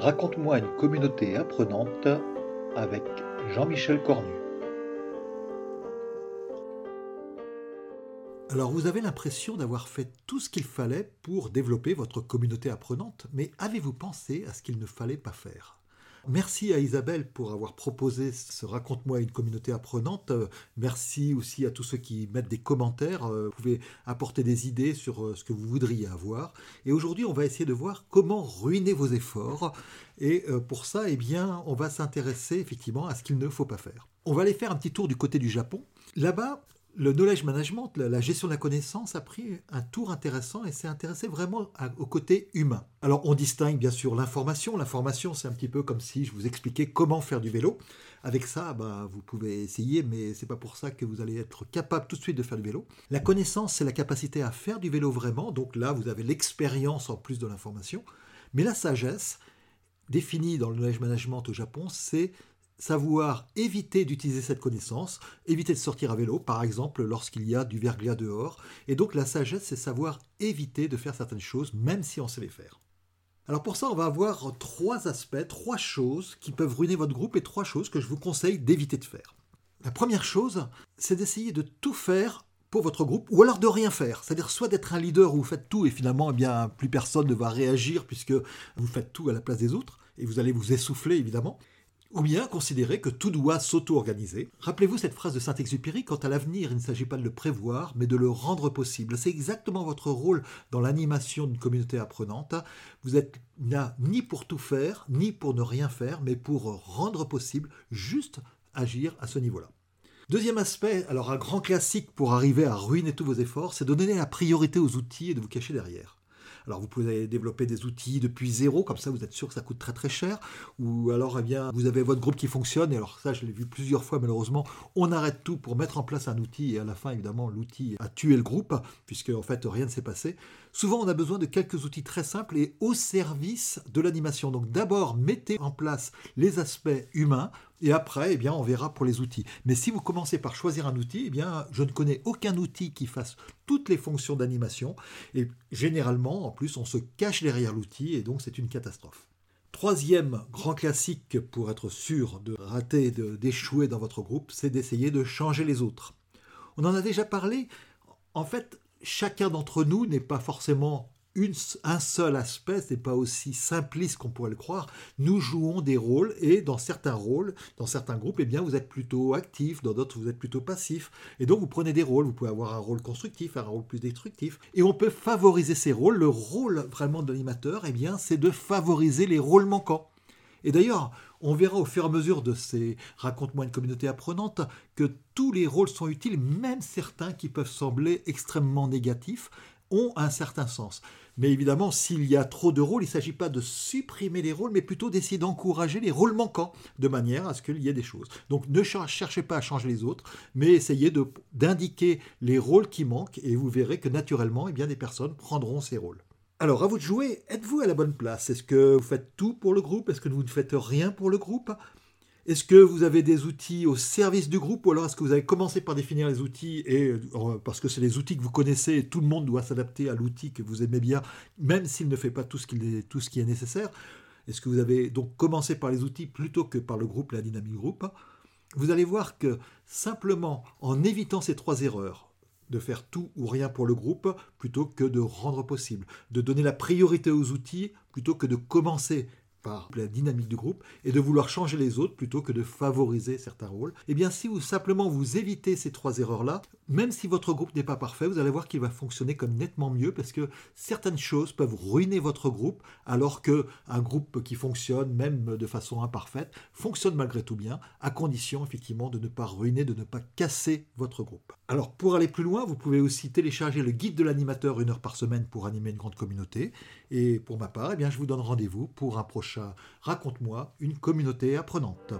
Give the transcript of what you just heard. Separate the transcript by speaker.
Speaker 1: Raconte-moi une communauté apprenante avec Jean-Michel Cornu.
Speaker 2: Alors vous avez l'impression d'avoir fait tout ce qu'il fallait pour développer votre communauté apprenante, mais avez-vous pensé à ce qu'il ne fallait pas faire? Merci à Isabelle pour avoir proposé ce Raconte-moi une communauté apprenante. Euh, merci aussi à tous ceux qui mettent des commentaires. Euh, vous pouvez apporter des idées sur euh, ce que vous voudriez avoir. Et aujourd'hui, on va essayer de voir comment ruiner vos efforts. Et pour ça, eh bien, on va s'intéresser effectivement à ce qu'il ne faut pas faire. On va aller faire un petit tour du côté du Japon. Là-bas, le knowledge management, la gestion de la connaissance a pris un tour intéressant et s'est intéressé vraiment au côté humain. Alors on distingue bien sûr l'information. L'information c'est un petit peu comme si je vous expliquais comment faire du vélo. Avec ça, bah, vous pouvez essayer, mais c'est pas pour ça que vous allez être capable tout de suite de faire du vélo. La connaissance c'est la capacité à faire du vélo vraiment. Donc là vous avez l'expérience en plus de l'information. Mais la sagesse, définie dans le knowledge management au Japon, c'est savoir éviter d'utiliser cette connaissance, éviter de sortir à vélo, par exemple, lorsqu'il y a du verglas dehors. Et donc la sagesse, c'est savoir éviter de faire certaines choses, même si on sait les faire. Alors pour ça, on va avoir trois aspects, trois choses qui peuvent ruiner votre groupe et trois choses que je vous conseille d'éviter de faire. La première chose, c'est d'essayer de tout faire pour votre groupe, ou alors de rien faire. C'est-à-dire soit d'être un leader où vous faites tout et finalement, eh bien, plus personne ne va réagir puisque vous faites tout à la place des autres, et vous allez vous essouffler évidemment ou bien considérer que tout doit s'auto-organiser. Rappelez-vous cette phrase de Saint-Exupéry, quant à l'avenir, il ne s'agit pas de le prévoir, mais de le rendre possible. C'est exactement votre rôle dans l'animation d'une communauté apprenante. Vous êtes là ni pour tout faire, ni pour ne rien faire, mais pour rendre possible, juste agir à ce niveau-là. Deuxième aspect, alors un grand classique pour arriver à ruiner tous vos efforts, c'est de donner la priorité aux outils et de vous cacher derrière. Alors vous pouvez développer des outils depuis zéro, comme ça vous êtes sûr que ça coûte très très cher. Ou alors eh bien, vous avez votre groupe qui fonctionne, et alors ça je l'ai vu plusieurs fois malheureusement, on arrête tout pour mettre en place un outil, et à la fin évidemment l'outil a tué le groupe, puisque en fait rien ne s'est passé. Souvent on a besoin de quelques outils très simples et au service de l'animation. Donc d'abord mettez en place les aspects humains, et après, eh bien, on verra pour les outils. Mais si vous commencez par choisir un outil, eh bien, je ne connais aucun outil qui fasse toutes les fonctions d'animation. Et généralement, en plus, on se cache derrière l'outil et donc c'est une catastrophe. Troisième grand classique pour être sûr de rater, d'échouer dans votre groupe, c'est d'essayer de changer les autres. On en a déjà parlé. En fait, chacun d'entre nous n'est pas forcément un seul aspect, n'est pas aussi simpliste qu'on pourrait le croire. Nous jouons des rôles et dans certains rôles, dans certains groupes, eh bien, vous êtes plutôt actif, dans d'autres, vous êtes plutôt passif. Et donc, vous prenez des rôles. Vous pouvez avoir un rôle constructif, un rôle plus destructif. Et on peut favoriser ces rôles. Le rôle vraiment de l'animateur, eh bien, c'est de favoriser les rôles manquants. Et d'ailleurs, on verra au fur et à mesure de ces Raconte-moi une communauté apprenante que tous les rôles sont utiles, même certains qui peuvent sembler extrêmement négatifs ont un certain sens. Mais évidemment, s'il y a trop de rôles, il ne s'agit pas de supprimer les rôles, mais plutôt d'essayer d'encourager les rôles manquants, de manière à ce qu'il y ait des choses. Donc ne cherchez pas à changer les autres, mais essayez d'indiquer les rôles qui manquent, et vous verrez que naturellement, eh bien, des personnes prendront ces rôles. Alors, à vous de jouer, êtes-vous à la bonne place? Est-ce que vous faites tout pour le groupe? Est-ce que vous ne faites rien pour le groupe? Est-ce que vous avez des outils au service du groupe ou alors est-ce que vous avez commencé par définir les outils et euh, parce que c'est les outils que vous connaissez et tout le monde doit s'adapter à l'outil que vous aimez bien, même s'il ne fait pas tout ce, tout ce qui est nécessaire. Est-ce que vous avez donc commencé par les outils plutôt que par le groupe, la dynamique groupe Vous allez voir que simplement en évitant ces trois erreurs, de faire tout ou rien pour le groupe plutôt que de rendre possible, de donner la priorité aux outils plutôt que de commencer par la dynamique du groupe et de vouloir changer les autres plutôt que de favoriser certains rôles, eh bien si vous simplement vous évitez ces trois erreurs-là, même si votre groupe n'est pas parfait, vous allez voir qu'il va fonctionner comme nettement mieux parce que certaines choses peuvent ruiner votre groupe alors que un groupe qui fonctionne même de façon imparfaite fonctionne malgré tout bien à condition effectivement de ne pas ruiner, de ne pas casser votre groupe. Alors pour aller plus loin, vous pouvez aussi télécharger le guide de l'animateur une heure par semaine pour animer une grande communauté et pour ma part, eh bien je vous donne rendez-vous pour un prochain Raconte-moi une communauté apprenante.